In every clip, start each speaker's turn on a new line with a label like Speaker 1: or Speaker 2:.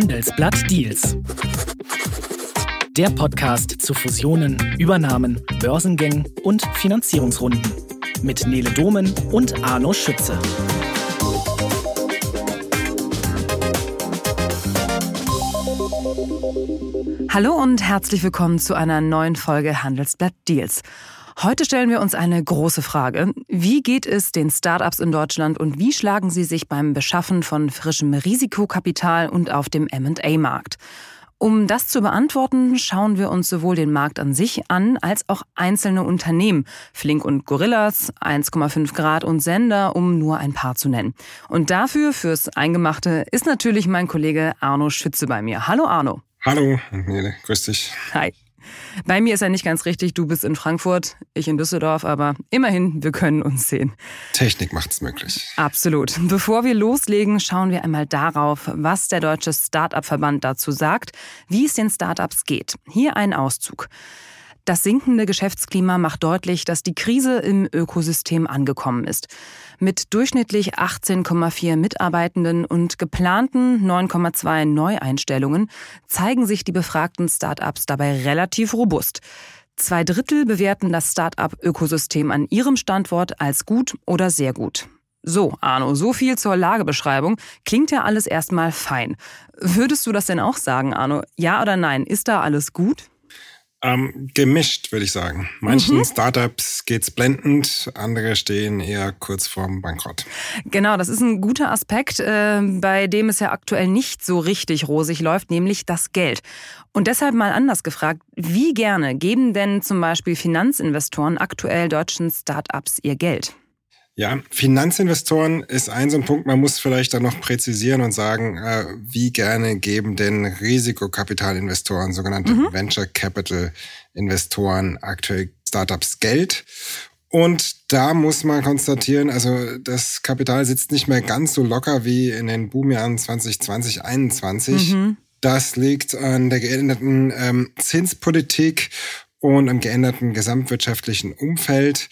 Speaker 1: Handelsblatt Deals. Der Podcast zu Fusionen, Übernahmen, Börsengängen und Finanzierungsrunden. Mit Nele Domen und Arno Schütze.
Speaker 2: Hallo und herzlich willkommen zu einer neuen Folge Handelsblatt Deals. Heute stellen wir uns eine große Frage. Wie geht es den Startups in Deutschland und wie schlagen sie sich beim Beschaffen von frischem Risikokapital und auf dem M&A-Markt? Um das zu beantworten, schauen wir uns sowohl den Markt an sich an, als auch einzelne Unternehmen. Flink und Gorillas, 1,5 Grad und Sender, um nur ein paar zu nennen. Und dafür, fürs Eingemachte, ist natürlich mein Kollege Arno Schütze bei mir. Hallo Arno.
Speaker 3: Hallo, Nele, grüß dich.
Speaker 2: Hi. Bei mir ist ja nicht ganz richtig, du bist in Frankfurt, ich in Düsseldorf, aber immerhin, wir können uns sehen.
Speaker 3: Technik macht's möglich.
Speaker 2: Absolut. Bevor wir loslegen, schauen wir einmal darauf, was der Deutsche Start-up-Verband dazu sagt, wie es den Start-ups geht. Hier ein Auszug. Das sinkende Geschäftsklima macht deutlich, dass die Krise im Ökosystem angekommen ist. Mit durchschnittlich 18,4 Mitarbeitenden und geplanten 9,2 Neueinstellungen zeigen sich die befragten Start-ups dabei relativ robust. Zwei Drittel bewerten das Start-up-Ökosystem an ihrem Standort als gut oder sehr gut. So, Arno, so viel zur Lagebeschreibung. Klingt ja alles erstmal fein. Würdest du das denn auch sagen, Arno? Ja oder nein? Ist da alles gut?
Speaker 3: Ähm, gemischt, würde ich sagen. Manchen mhm. Startups geht's blendend, andere stehen eher kurz vorm Bankrott.
Speaker 2: Genau, das ist ein guter Aspekt, äh, bei dem es ja aktuell nicht so richtig rosig läuft, nämlich das Geld. Und deshalb mal anders gefragt, wie gerne geben denn zum Beispiel Finanzinvestoren aktuell deutschen Startups ihr Geld?
Speaker 3: Ja, Finanzinvestoren ist ein so ein Punkt. Man muss vielleicht dann noch präzisieren und sagen, äh, wie gerne geben denn Risikokapitalinvestoren, sogenannte mhm. Venture Capital Investoren aktuell Startups Geld? Und da muss man konstatieren, also das Kapital sitzt nicht mehr ganz so locker wie in den Boomjahren 2020, 2021. Mhm. Das liegt an der geänderten ähm, Zinspolitik und am geänderten gesamtwirtschaftlichen Umfeld.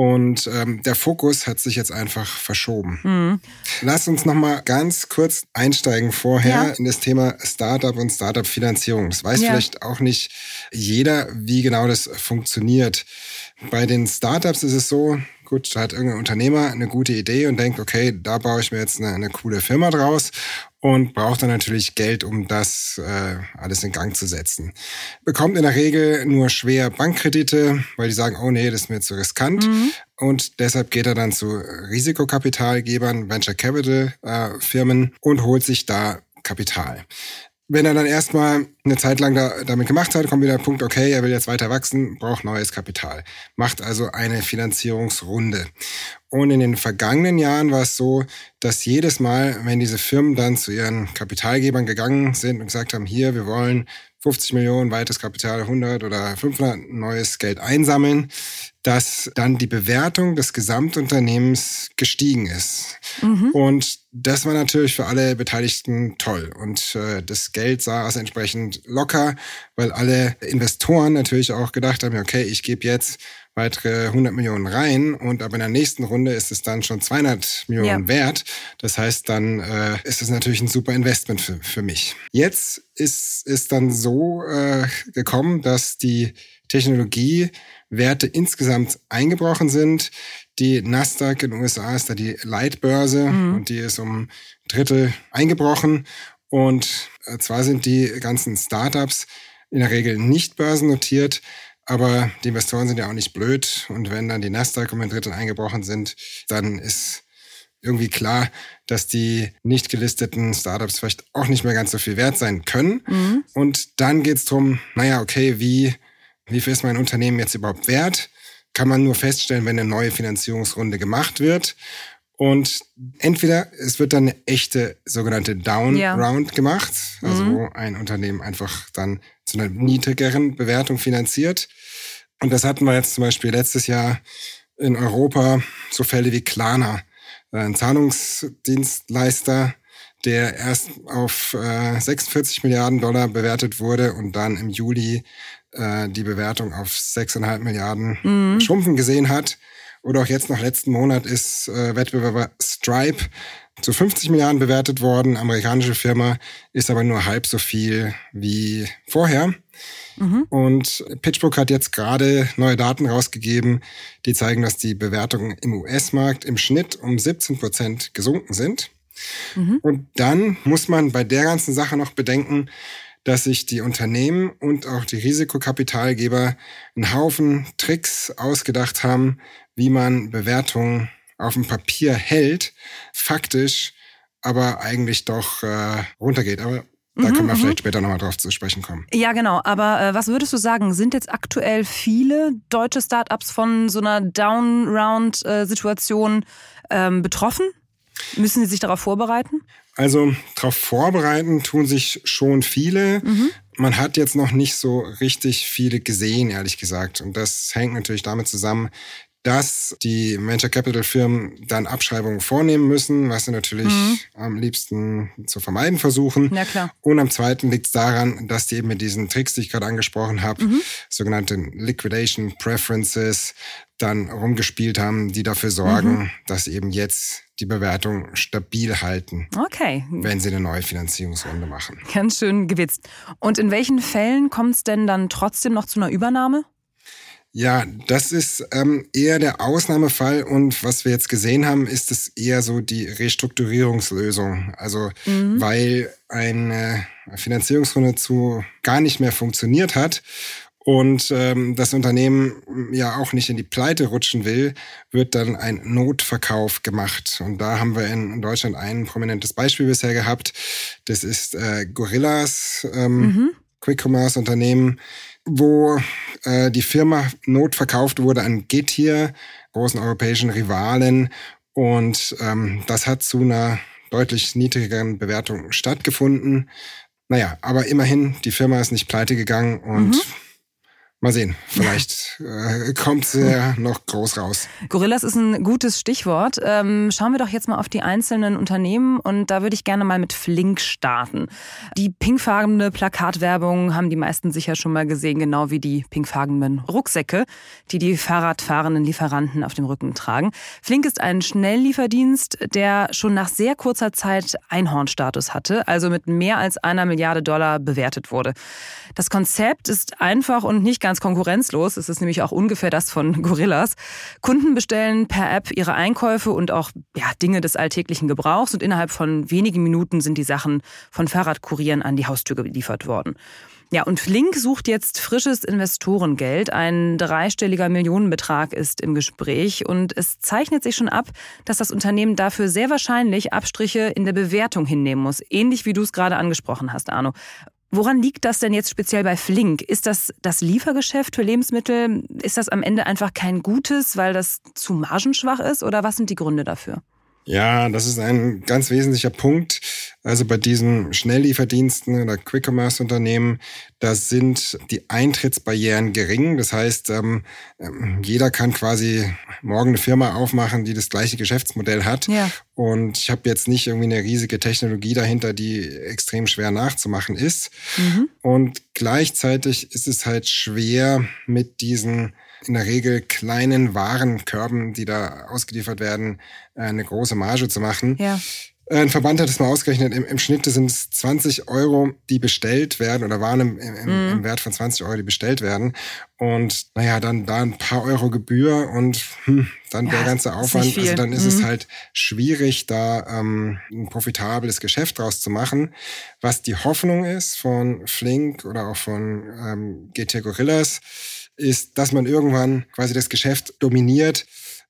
Speaker 3: Und ähm, der Fokus hat sich jetzt einfach verschoben. Mhm. Lass uns noch mal ganz kurz einsteigen vorher ja. in das Thema Startup und Startup-Finanzierung. Das weiß ja. vielleicht auch nicht jeder, wie genau das funktioniert. Bei den Startups ist es so, gut, da hat irgendein Unternehmer eine gute Idee und denkt, okay, da baue ich mir jetzt eine, eine coole Firma draus und braucht dann natürlich Geld, um das äh, alles in Gang zu setzen. Bekommt in der Regel nur schwer Bankkredite, weil die sagen, oh nee, das ist mir zu riskant. Mhm. Und deshalb geht er dann zu Risikokapitalgebern, Venture Capital äh, Firmen und holt sich da Kapital wenn er dann erstmal eine Zeit lang da, damit gemacht hat, kommt wieder der Punkt, okay, er will jetzt weiter wachsen, braucht neues Kapital. Macht also eine Finanzierungsrunde. Und in den vergangenen Jahren war es so, dass jedes Mal, wenn diese Firmen dann zu ihren Kapitalgebern gegangen sind und gesagt haben, hier, wir wollen 50 Millionen, weites Kapital 100 oder 500 neues Geld einsammeln, dass dann die Bewertung des Gesamtunternehmens gestiegen ist. Mhm. Und das war natürlich für alle Beteiligten toll. Und äh, das Geld saß entsprechend locker, weil alle Investoren natürlich auch gedacht haben, okay, ich gebe jetzt weitere 100 Millionen rein und aber in der nächsten Runde ist es dann schon 200 Millionen ja. wert. Das heißt, dann äh, ist es natürlich ein super Investment für, für mich. Jetzt ist es dann so äh, gekommen, dass die Technologiewerte insgesamt eingebrochen sind. Die Nasdaq in den USA ist da die Leitbörse mhm. und die ist um Drittel eingebrochen. Und äh, zwar sind die ganzen Startups in der Regel nicht börsennotiert, aber die Investoren sind ja auch nicht blöd. Und wenn dann die Nasdaq um ein Drittel eingebrochen sind, dann ist irgendwie klar, dass die nicht gelisteten Startups vielleicht auch nicht mehr ganz so viel wert sein können. Mhm. Und dann geht es darum, naja, okay, wie, wie viel ist mein Unternehmen jetzt überhaupt wert? Kann man nur feststellen, wenn eine neue Finanzierungsrunde gemacht wird. Und entweder es wird dann eine echte sogenannte Down ja. Round gemacht, also mhm. wo ein Unternehmen einfach dann zu einer niedrigeren Bewertung finanziert. Und das hatten wir jetzt zum Beispiel letztes Jahr in Europa so Fälle wie Klarna, ein Zahlungsdienstleister, der erst auf äh, 46 Milliarden Dollar bewertet wurde und dann im Juli äh, die Bewertung auf 6,5 Milliarden mhm. schrumpfen gesehen hat. Oder auch jetzt noch letzten Monat ist äh, Wettbewerber Stripe zu 50 Milliarden bewertet worden. Amerikanische Firma ist aber nur halb so viel wie vorher. Mhm. Und PitchBook hat jetzt gerade neue Daten rausgegeben, die zeigen, dass die Bewertungen im US-Markt im Schnitt um 17 Prozent gesunken sind. Mhm. Und dann muss man bei der ganzen Sache noch bedenken, dass sich die Unternehmen und auch die Risikokapitalgeber einen Haufen Tricks ausgedacht haben, wie man Bewertungen auf dem Papier hält, faktisch aber eigentlich doch äh, runtergeht. Aber da mhm, können wir mhm. vielleicht später nochmal drauf zu sprechen kommen.
Speaker 2: Ja, genau. Aber äh, was würdest du sagen? Sind jetzt aktuell viele deutsche Startups von so einer Down-Round-Situation ähm, betroffen? Müssen sie sich darauf vorbereiten?
Speaker 3: Also darauf vorbereiten tun sich schon viele. Mhm. Man hat jetzt noch nicht so richtig viele gesehen, ehrlich gesagt. Und das hängt natürlich damit zusammen, dass die Venture Capital Firmen dann Abschreibungen vornehmen müssen, was sie natürlich mhm. am liebsten zu vermeiden versuchen.
Speaker 2: Ja, klar.
Speaker 3: Und am zweiten liegt es daran, dass die eben mit diesen Tricks, die ich gerade angesprochen habe, mhm. sogenannte Liquidation Preferences, dann rumgespielt haben, die dafür sorgen, mhm. dass eben jetzt die Bewertung stabil halten.
Speaker 2: Okay.
Speaker 3: Wenn sie eine neue Finanzierungsrunde machen.
Speaker 2: Ganz schön gewitzt. Und in welchen Fällen kommt es denn dann trotzdem noch zu einer Übernahme?
Speaker 3: Ja, das ist ähm, eher der Ausnahmefall und was wir jetzt gesehen haben, ist es eher so die Restrukturierungslösung. Also mhm. weil eine Finanzierungsrunde zu gar nicht mehr funktioniert hat und ähm, das Unternehmen ja auch nicht in die Pleite rutschen will, wird dann ein Notverkauf gemacht. Und da haben wir in Deutschland ein prominentes Beispiel bisher gehabt. Das ist äh, Gorillas, ähm, mhm. Quick-Commerce-Unternehmen, wo äh, die Firma notverkauft wurde an Getir, großen europäischen Rivalen. Und ähm, das hat zu einer deutlich niedrigeren Bewertung stattgefunden. Naja, aber immerhin, die Firma ist nicht pleite gegangen und mhm. Mal sehen, vielleicht äh, kommt sie ja noch groß raus.
Speaker 2: Gorillas ist ein gutes Stichwort. Ähm, schauen wir doch jetzt mal auf die einzelnen Unternehmen und da würde ich gerne mal mit Flink starten. Die pinkfarbene Plakatwerbung haben die meisten sicher schon mal gesehen, genau wie die pinkfarbenen Rucksäcke, die die Fahrradfahrenden Lieferanten auf dem Rücken tragen. Flink ist ein Schnelllieferdienst, der schon nach sehr kurzer Zeit Einhornstatus hatte, also mit mehr als einer Milliarde Dollar bewertet wurde. Das Konzept ist einfach und nicht ganz ganz konkurrenzlos. Es ist nämlich auch ungefähr das von Gorillas. Kunden bestellen per App ihre Einkäufe und auch ja, Dinge des alltäglichen Gebrauchs und innerhalb von wenigen Minuten sind die Sachen von Fahrradkurieren an die Haustür geliefert worden. Ja, und Flink sucht jetzt frisches Investorengeld. Ein dreistelliger Millionenbetrag ist im Gespräch und es zeichnet sich schon ab, dass das Unternehmen dafür sehr wahrscheinlich Abstriche in der Bewertung hinnehmen muss. Ähnlich wie du es gerade angesprochen hast, Arno. Woran liegt das denn jetzt speziell bei Flink? Ist das das Liefergeschäft für Lebensmittel? Ist das am Ende einfach kein gutes, weil das zu margenschwach ist? Oder was sind die Gründe dafür?
Speaker 3: Ja, das ist ein ganz wesentlicher Punkt. Also bei diesen Schnelllieferdiensten oder Quick-Commerce-Unternehmen, da sind die Eintrittsbarrieren gering. Das heißt, ähm, ähm, jeder kann quasi morgen eine Firma aufmachen, die das gleiche Geschäftsmodell hat. Ja. Und ich habe jetzt nicht irgendwie eine riesige Technologie dahinter, die extrem schwer nachzumachen ist. Mhm. Und gleichzeitig ist es halt schwer mit diesen in der Regel kleinen Warenkörben, die da ausgeliefert werden, äh, eine große Marge zu machen. Ja. Ein Verband hat es mal ausgerechnet, im, im Schnitt sind es 20 Euro, die bestellt werden oder waren im, im, mhm. im, Wert von 20 Euro, die bestellt werden. Und naja, dann da ein paar Euro Gebühr und hm, dann ja, der ganze Aufwand. Also dann ist mhm. es halt schwierig, da ähm, ein profitables Geschäft draus zu machen. Was die Hoffnung ist von Flink oder auch von ähm, GT Gorillas, ist, dass man irgendwann quasi das Geschäft dominiert.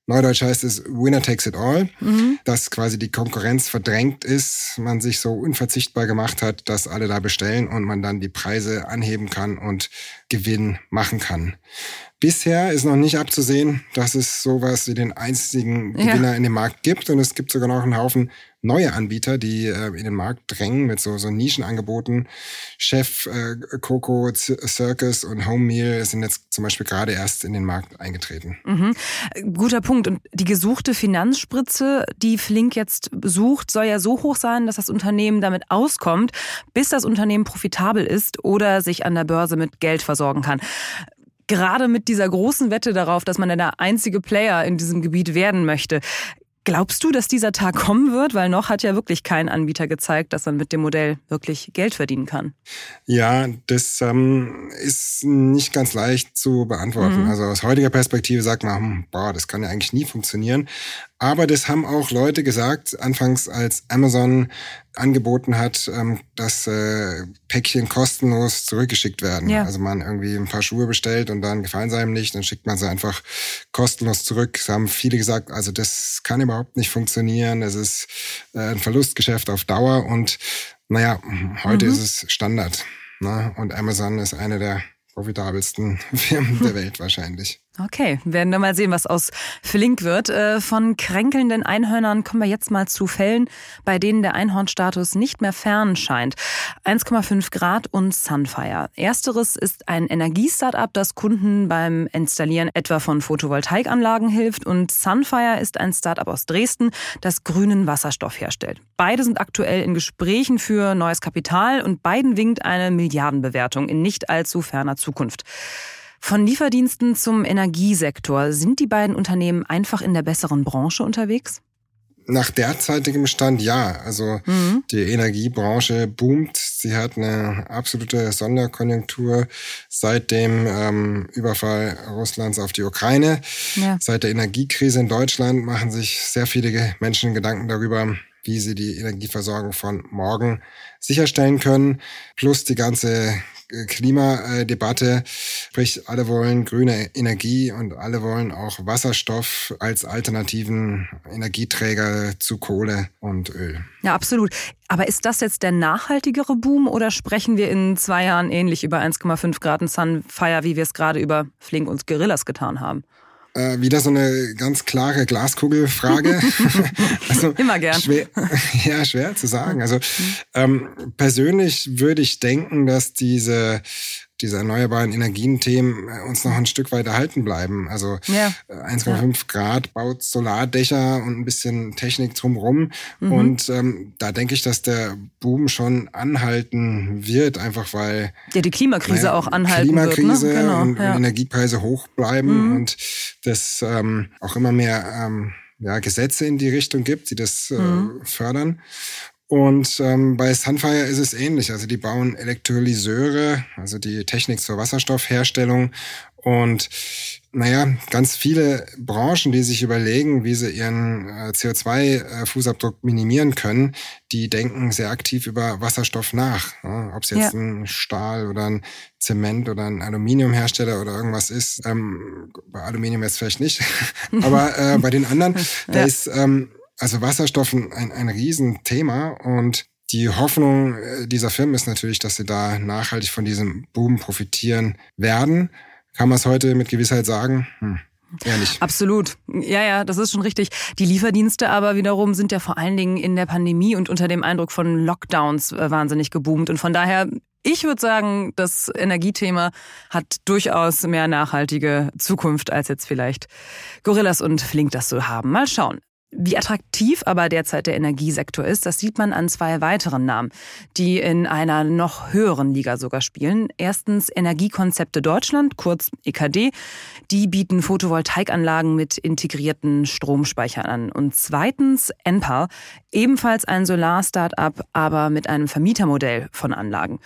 Speaker 3: Neudeutsch heißt es Winner takes it all, mhm. dass quasi die Konkurrenz verdrängt ist, man sich so unverzichtbar gemacht hat, dass alle da bestellen und man dann die Preise anheben kann und Gewinn machen kann. Bisher ist noch nicht abzusehen, dass es sowas wie den einzigen Gewinner ja. in dem Markt gibt. Und es gibt sogar noch einen Haufen neue Anbieter, die äh, in den Markt drängen mit so, so Nischenangeboten. Chef, äh, Coco, Circus und Home Meal sind jetzt zum Beispiel gerade erst in den Markt eingetreten.
Speaker 2: Mhm. Guter Punkt. Und die gesuchte Finanzspritze, die Flink jetzt sucht, soll ja so hoch sein, dass das Unternehmen damit auskommt, bis das Unternehmen profitabel ist oder sich an der Börse mit Geld versorgen kann. gerade mit dieser großen Wette darauf, dass man der einzige Player in diesem Gebiet werden möchte. Glaubst du, dass dieser Tag kommen wird? Weil noch hat ja wirklich kein Anbieter gezeigt, dass man mit dem Modell wirklich Geld verdienen kann.
Speaker 3: Ja, das ähm, ist nicht ganz leicht zu beantworten. Mhm. Also aus heutiger Perspektive sagt man, hm, boah, das kann ja eigentlich nie funktionieren. Aber das haben auch Leute gesagt, anfangs als Amazon angeboten hat, ähm, dass äh, Päckchen kostenlos zurückgeschickt werden. Ja. Also man irgendwie ein paar Schuhe bestellt und dann gefallen sie einem nicht, dann schickt man sie einfach kostenlos zurück. Das haben viele gesagt, also das kann überhaupt nicht funktionieren. Das ist äh, ein Verlustgeschäft auf Dauer und naja, heute mhm. ist es Standard. Ne? Und Amazon ist eine der profitabelsten Firmen der Welt wahrscheinlich.
Speaker 2: Okay, werden wir mal sehen, was aus Flink wird. Äh, von kränkelnden Einhörnern kommen wir jetzt mal zu Fällen, bei denen der Einhornstatus nicht mehr fern scheint. 1,5 Grad und Sunfire. Ersteres ist ein Energiestartup, das Kunden beim Installieren etwa von Photovoltaikanlagen hilft. Und Sunfire ist ein Startup aus Dresden, das grünen Wasserstoff herstellt. Beide sind aktuell in Gesprächen für neues Kapital und beiden winkt eine Milliardenbewertung in nicht allzu ferner Zukunft. Von Lieferdiensten zum Energiesektor. Sind die beiden Unternehmen einfach in der besseren Branche unterwegs?
Speaker 3: Nach derzeitigem Stand ja. Also mhm. die Energiebranche boomt. Sie hat eine absolute Sonderkonjunktur seit dem ähm, Überfall Russlands auf die Ukraine. Ja. Seit der Energiekrise in Deutschland machen sich sehr viele Menschen Gedanken darüber, wie sie die Energieversorgung von morgen sicherstellen können. Plus die ganze Klimadebatte. Sprich, alle wollen grüne Energie und alle wollen auch Wasserstoff als alternativen Energieträger zu Kohle und Öl.
Speaker 2: Ja, absolut. Aber ist das jetzt der nachhaltigere Boom oder sprechen wir in zwei Jahren ähnlich über 1,5 Grad Sunfire, wie wir es gerade über Flink und Gorillas getan haben?
Speaker 3: Äh, wieder so eine ganz klare Glaskugelfrage.
Speaker 2: also Immer gern.
Speaker 3: Schwer, ja, schwer zu sagen. Also ähm, persönlich würde ich denken, dass diese diese erneuerbaren Energien-Themen äh, uns noch ein Stück weit erhalten bleiben. Also ja. 1,5 ja. Grad baut Solardächer und ein bisschen Technik drumrum. Mhm. Und ähm, da denke ich, dass der Boom schon anhalten wird, einfach weil
Speaker 2: ja die Klimakrise naja, auch anhalten
Speaker 3: Klimakrise
Speaker 2: wird.
Speaker 3: Ne? Genau, und, ja. und, Energiepreise hoch bleiben mhm. und das ähm, auch immer mehr ähm, ja, Gesetze in die Richtung gibt, die das äh, mhm. fördern. Und ähm, bei Sunfire ist es ähnlich. Also die bauen Elektrolyseure, also die Technik zur Wasserstoffherstellung. Und naja, ganz viele Branchen, die sich überlegen, wie sie ihren äh, CO2-Fußabdruck minimieren können, die denken sehr aktiv über Wasserstoff nach. Ja, Ob es jetzt ja. ein Stahl oder ein Zement oder ein Aluminiumhersteller oder irgendwas ist. Ähm, bei Aluminium jetzt vielleicht nicht. Aber äh, bei den anderen, ja. da ist ähm, also Wasserstoff ein, ein Riesenthema und die Hoffnung äh, dieser Firmen ist natürlich, dass sie da nachhaltig von diesem Boom profitieren werden. Kann man es heute mit Gewissheit sagen? Hm. Ehrlich.
Speaker 2: Absolut. Ja, ja, das ist schon richtig. Die Lieferdienste aber wiederum sind ja vor allen Dingen in der Pandemie und unter dem Eindruck von Lockdowns äh, wahnsinnig geboomt. Und von daher, ich würde sagen, das Energiethema hat durchaus mehr nachhaltige Zukunft, als jetzt vielleicht Gorillas und Flink das so haben. Mal schauen. Wie attraktiv aber derzeit der Energiesektor ist, das sieht man an zwei weiteren Namen, die in einer noch höheren Liga sogar spielen. Erstens Energiekonzepte Deutschland, kurz EKD. Die bieten Photovoltaikanlagen mit integrierten Stromspeichern an. Und zweitens Enpal, ebenfalls ein Solar-Startup, aber mit einem Vermietermodell von Anlagen.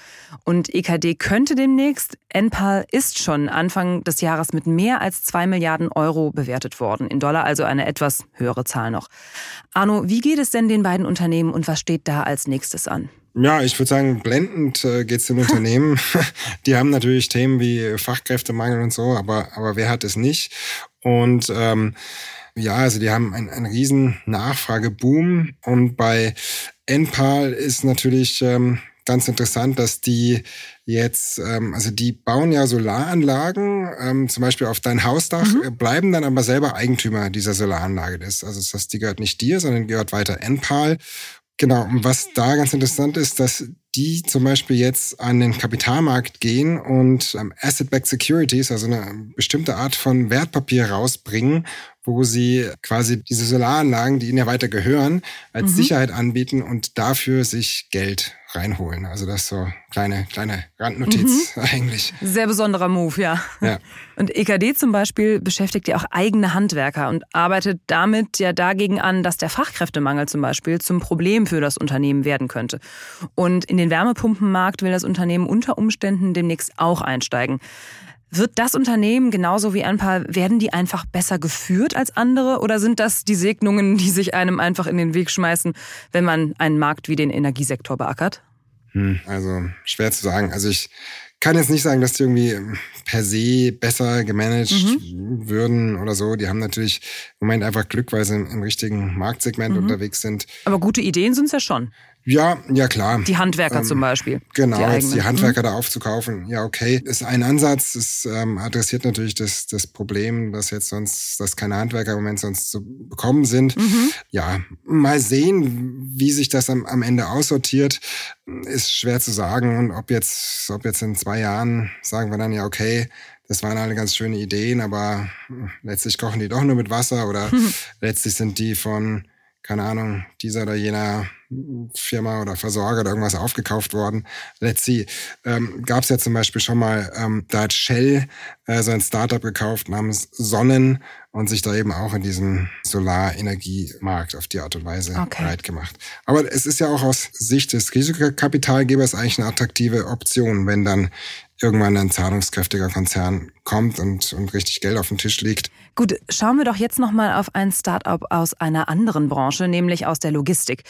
Speaker 2: Und EKD könnte demnächst, Enpal ist schon Anfang des Jahres mit mehr als zwei Milliarden Euro bewertet worden. In Dollar also eine etwas höhere Zahl noch. Arno, wie geht es denn den beiden Unternehmen und was steht da als nächstes an?
Speaker 3: Ja, ich würde sagen, blendend äh, geht es den Unternehmen. Die haben natürlich Themen wie Fachkräftemangel und so, aber, aber wer hat es nicht? Und ähm, ja, also die haben einen, einen riesen Nachfrageboom. Und bei Enpal ist natürlich ähm, ganz interessant, dass die jetzt, ähm, also die bauen ja Solaranlagen, ähm, zum Beispiel auf dein Hausdach, mhm. Äh, bleiben dann aber selber Eigentümer dieser Solaranlage. Das, also das heißt, die gehört nicht dir, sondern gehört weiter Enpal. Genau, und was da ganz interessant ist, dass die zum Beispiel jetzt an den Kapitalmarkt gehen und ähm, Asset-Backed Securities, also eine bestimmte Art von Wertpapier rausbringen, wo sie quasi diese Solaranlagen, die ihnen ja weiter gehören, als mhm. Sicherheit anbieten und dafür sich Geld reinholen. Also das ist so kleine, kleine Randnotiz mhm. eigentlich.
Speaker 2: Sehr besonderer Move, ja. ja. Und EKD zum Beispiel beschäftigt ja auch eigene Handwerker und arbeitet damit ja dagegen an, dass der Fachkräftemangel zum Beispiel zum Problem für das Unternehmen werden könnte. Und in den Wärmepumpenmarkt will das Unternehmen unter Umständen demnächst auch einsteigen. Wird das Unternehmen genauso wie ein paar, werden die einfach besser geführt als andere oder sind das die Segnungen, die sich einem einfach in den Weg schmeißen, wenn man einen Markt wie den Energiesektor beackert?
Speaker 3: Hm, also schwer zu sagen. Also ich kann jetzt nicht sagen, dass die irgendwie per se besser gemanagt mhm. würden oder so. Die haben natürlich im Moment einfach Glück, weil sie im, richtigen Marktsegment mhm. unterwegs sind.
Speaker 2: Aber gute Ideen sind es ja schon.
Speaker 3: Ja, ja klar.
Speaker 2: Die Handwerker ähm, zum Beispiel.
Speaker 3: Genau, die, jetzt die Handwerker mhm. da aufzukaufen. Ja, okay. Ist ein Ansatz. Es ähm, adressiert natürlich das, das Problem, dass jetzt sonst, dass keine Handwerker im Moment sonst zu bekommen sind. Mhm. Ja, mal sehen, wie sich das am, am Ende aussortiert. Ist schwer zu sagen. Und ob jetzt, ob jetzt in zwei Jahren sagen wir dann ja, okay, das waren alle ganz schöne Ideen, aber letztlich kochen die doch nur mit Wasser oder mhm. letztlich sind die von keine Ahnung, dieser oder jener Firma oder Versorger oder irgendwas aufgekauft worden. Let's see. Ähm, Gab es ja zum Beispiel schon mal, ähm, da hat Shell äh, so ein Startup gekauft namens Sonnen und sich da eben auch in diesem Solarenergiemarkt auf die Art und Weise okay. breit gemacht. Aber es ist ja auch aus Sicht des Risikokapitalgebers eigentlich eine attraktive Option, wenn dann irgendwann ein zahlungskräftiger Konzern kommt und, und richtig Geld auf dem Tisch liegt.
Speaker 2: Gut, schauen wir doch jetzt nochmal auf ein Startup aus einer anderen Branche, nämlich aus der Logistik.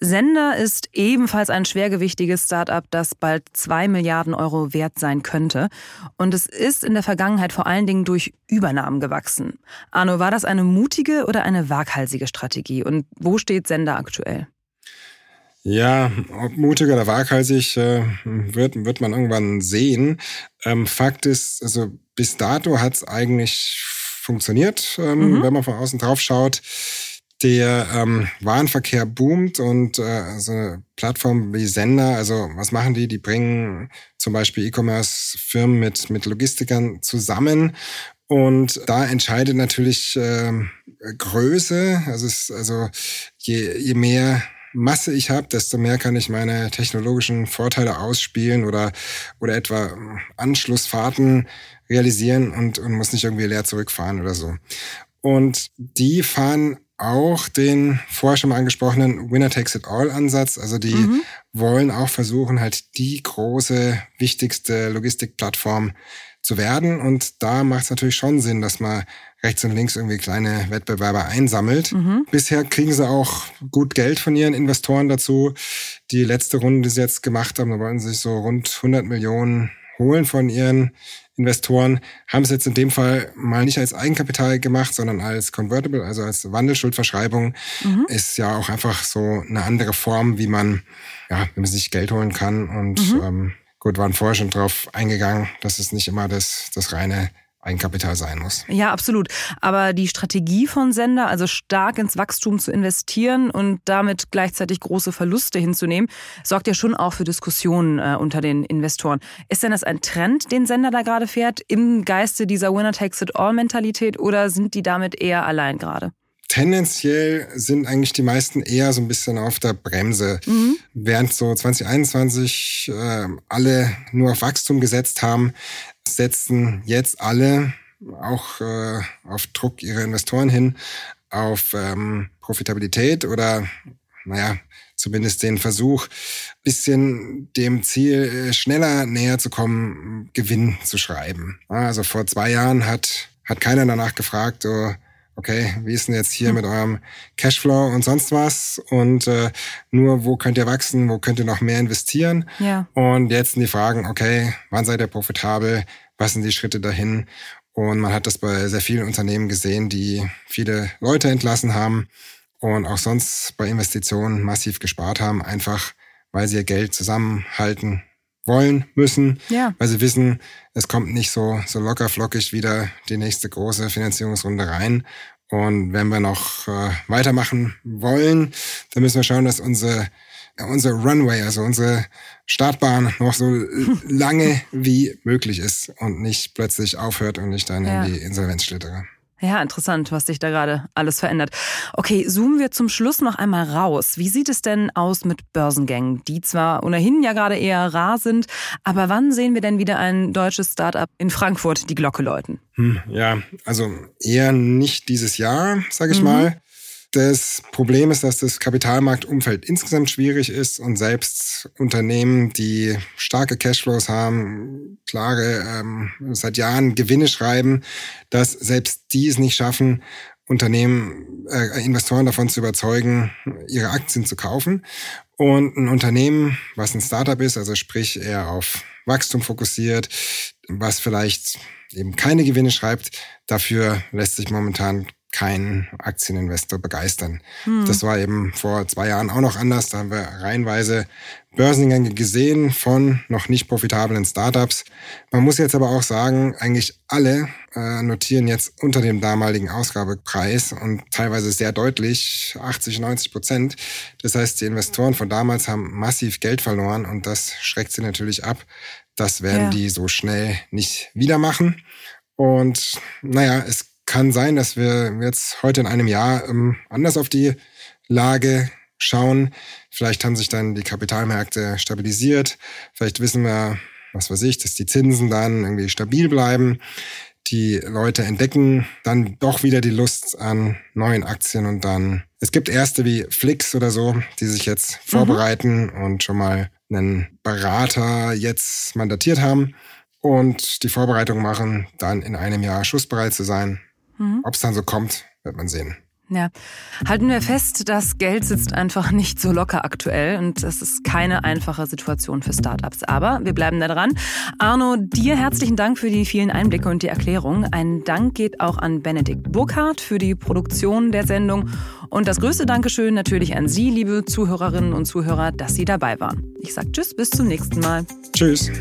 Speaker 2: Sender ist ebenfalls ein schwergewichtiges Startup, das bald zwei Milliarden Euro wert sein könnte. Und es ist in der Vergangenheit vor allen Dingen durch Übernahmen gewachsen. Arno, war das eine mutige oder eine waghalsige Strategie? Und wo steht Sender aktuell?
Speaker 3: Ja, ob mutig oder waghalsig äh, wird, wird man irgendwann sehen. Ähm, Fakt ist, also bis dato hat es eigentlich funktioniert, ähm, mhm. wenn man von außen drauf schaut. Der ähm, Warenverkehr boomt und äh, so eine Plattform wie Sender, also was machen die? Die bringen zum Beispiel E-Commerce-Firmen mit, mit Logistikern zusammen und da entscheidet natürlich äh, Größe. Also, es, also je, je mehr Masse ich habe, desto mehr kann ich meine technologischen Vorteile ausspielen oder, oder etwa ähm, Anschlussfahrten realisieren und, und muss nicht irgendwie leer zurückfahren oder so. Und die fahren auch den vorher schon mal angesprochenen Winner Takes It All Ansatz. Also die mhm. wollen auch versuchen, halt die große, wichtigste Logistikplattform zu werden. Und da macht es natürlich schon Sinn, dass man rechts und links irgendwie kleine Wettbewerber einsammelt. Mhm. Bisher kriegen sie auch gut Geld von ihren Investoren dazu. Die letzte Runde, die sie jetzt gemacht haben, da wollen sie sich so rund 100 Millionen holen von ihren Investoren, haben es jetzt in dem Fall mal nicht als Eigenkapital gemacht, sondern als Convertible, also als Wandelschuldverschreibung. Mhm. Ist ja auch einfach so eine andere Form, wie man, ja, wie man sich Geld holen kann. Und mhm. ähm, gut, waren vorher schon drauf eingegangen, dass es nicht immer das, das reine Eigenkapital sein muss.
Speaker 2: Ja, absolut. Aber die Strategie von Sender, also stark ins Wachstum zu investieren und damit gleichzeitig große Verluste hinzunehmen, sorgt ja schon auch für Diskussionen äh, unter den Investoren. Ist denn das ein Trend, den Sender da gerade fährt, im Geiste dieser Winner-Takes-it-all-Mentalität oder sind die damit eher allein gerade?
Speaker 3: Tendenziell sind eigentlich die meisten eher so ein bisschen auf der Bremse. Mhm. Während so 2021 äh, alle nur auf Wachstum gesetzt haben, setzen jetzt alle auch äh, auf Druck ihrer Investoren hin auf ähm, Profitabilität oder naja, zumindest den Versuch, bisschen dem Ziel äh, schneller näher zu kommen, Gewinn zu schreiben. Also vor zwei Jahren hat, hat keiner danach gefragt, so, okay, wie ist denn jetzt hier mit eurem Cashflow und sonst was? Und äh, nur, wo könnt ihr wachsen, wo könnt ihr noch mehr investieren? Ja. Und jetzt sind die Fragen, okay, wann seid ihr profitabel? Was sind die Schritte dahin? Und man hat das bei sehr vielen Unternehmen gesehen, die viele Leute entlassen haben und auch sonst bei Investitionen massiv gespart haben, einfach weil sie ihr Geld zusammenhalten wollen, müssen, ja. weil sie wissen, es kommt nicht so, so locker flockig wieder die nächste große Finanzierungsrunde rein. Und wenn wir noch äh, weitermachen wollen, dann müssen wir schauen, dass unsere, unsere Runway, also unsere Startbahn noch so lange wie möglich ist und nicht plötzlich aufhört und ich dann ja. in die Insolvenz schlittere.
Speaker 2: Ja, interessant, was sich da gerade alles verändert. Okay, zoomen wir zum Schluss noch einmal raus. Wie sieht es denn aus mit Börsengängen, die zwar ohnehin ja gerade eher rar sind, aber wann sehen wir denn wieder ein deutsches Startup in Frankfurt die Glocke läuten?
Speaker 3: Hm, ja, also eher nicht dieses Jahr, sage ich mhm. mal. Das Problem ist, dass das Kapitalmarktumfeld insgesamt schwierig ist und selbst Unternehmen, die starke Cashflows haben, klare, ähm, seit Jahren Gewinne schreiben, dass selbst die es nicht schaffen, Unternehmen, äh, Investoren davon zu überzeugen, ihre Aktien zu kaufen. Und ein Unternehmen, was ein Startup ist, also sprich eher auf Wachstum fokussiert, was vielleicht eben keine Gewinne schreibt, dafür lässt sich momentan kein Aktieninvestor begeistern. Hm. Das war eben vor zwei Jahren auch noch anders. Da haben wir reihenweise Börsengänge gesehen von noch nicht profitablen Startups. Man muss jetzt aber auch sagen, eigentlich alle äh, notieren jetzt unter dem damaligen Ausgabepreis und teilweise sehr deutlich 80, 90 Prozent. Das heißt, die Investoren von damals haben massiv Geld verloren und das schreckt sie natürlich ab. Das werden ja. die so schnell nicht wieder machen. Und naja, es kann sein, dass wir jetzt heute in einem Jahr ähm, anders auf die Lage schauen. Vielleicht haben sich dann die Kapitalmärkte stabilisiert. Vielleicht wissen wir, was weiß ich, dass die Zinsen dann irgendwie stabil bleiben. Die Leute entdecken dann doch wieder die Lust an neuen Aktien und dann, es gibt erste wie Flix oder so, die sich jetzt mhm. vorbereiten mhm. und schon mal einen Berater jetzt mandatiert haben und die Vorbereitung machen, dann in einem Jahr schussbereit zu sein Mhm. Ob es dann so kommt, wird man sehen.
Speaker 2: Ja, halten wir fest, das Geld sitzt einfach nicht so locker aktuell und das ist keine einfache Situation für Startups. Aber wir bleiben da dran. Arno, dir herzlichen Dank für die vielen Einblicke und die Erklärung. Ein Dank geht auch an Benedikt Burkhardt für die Produktion der Sendung und das größte Dankeschön natürlich an Sie, liebe Zuhörerinnen und Zuhörer, dass Sie dabei waren. Ich sage Tschüss, bis zum nächsten Mal.
Speaker 3: Tschüss.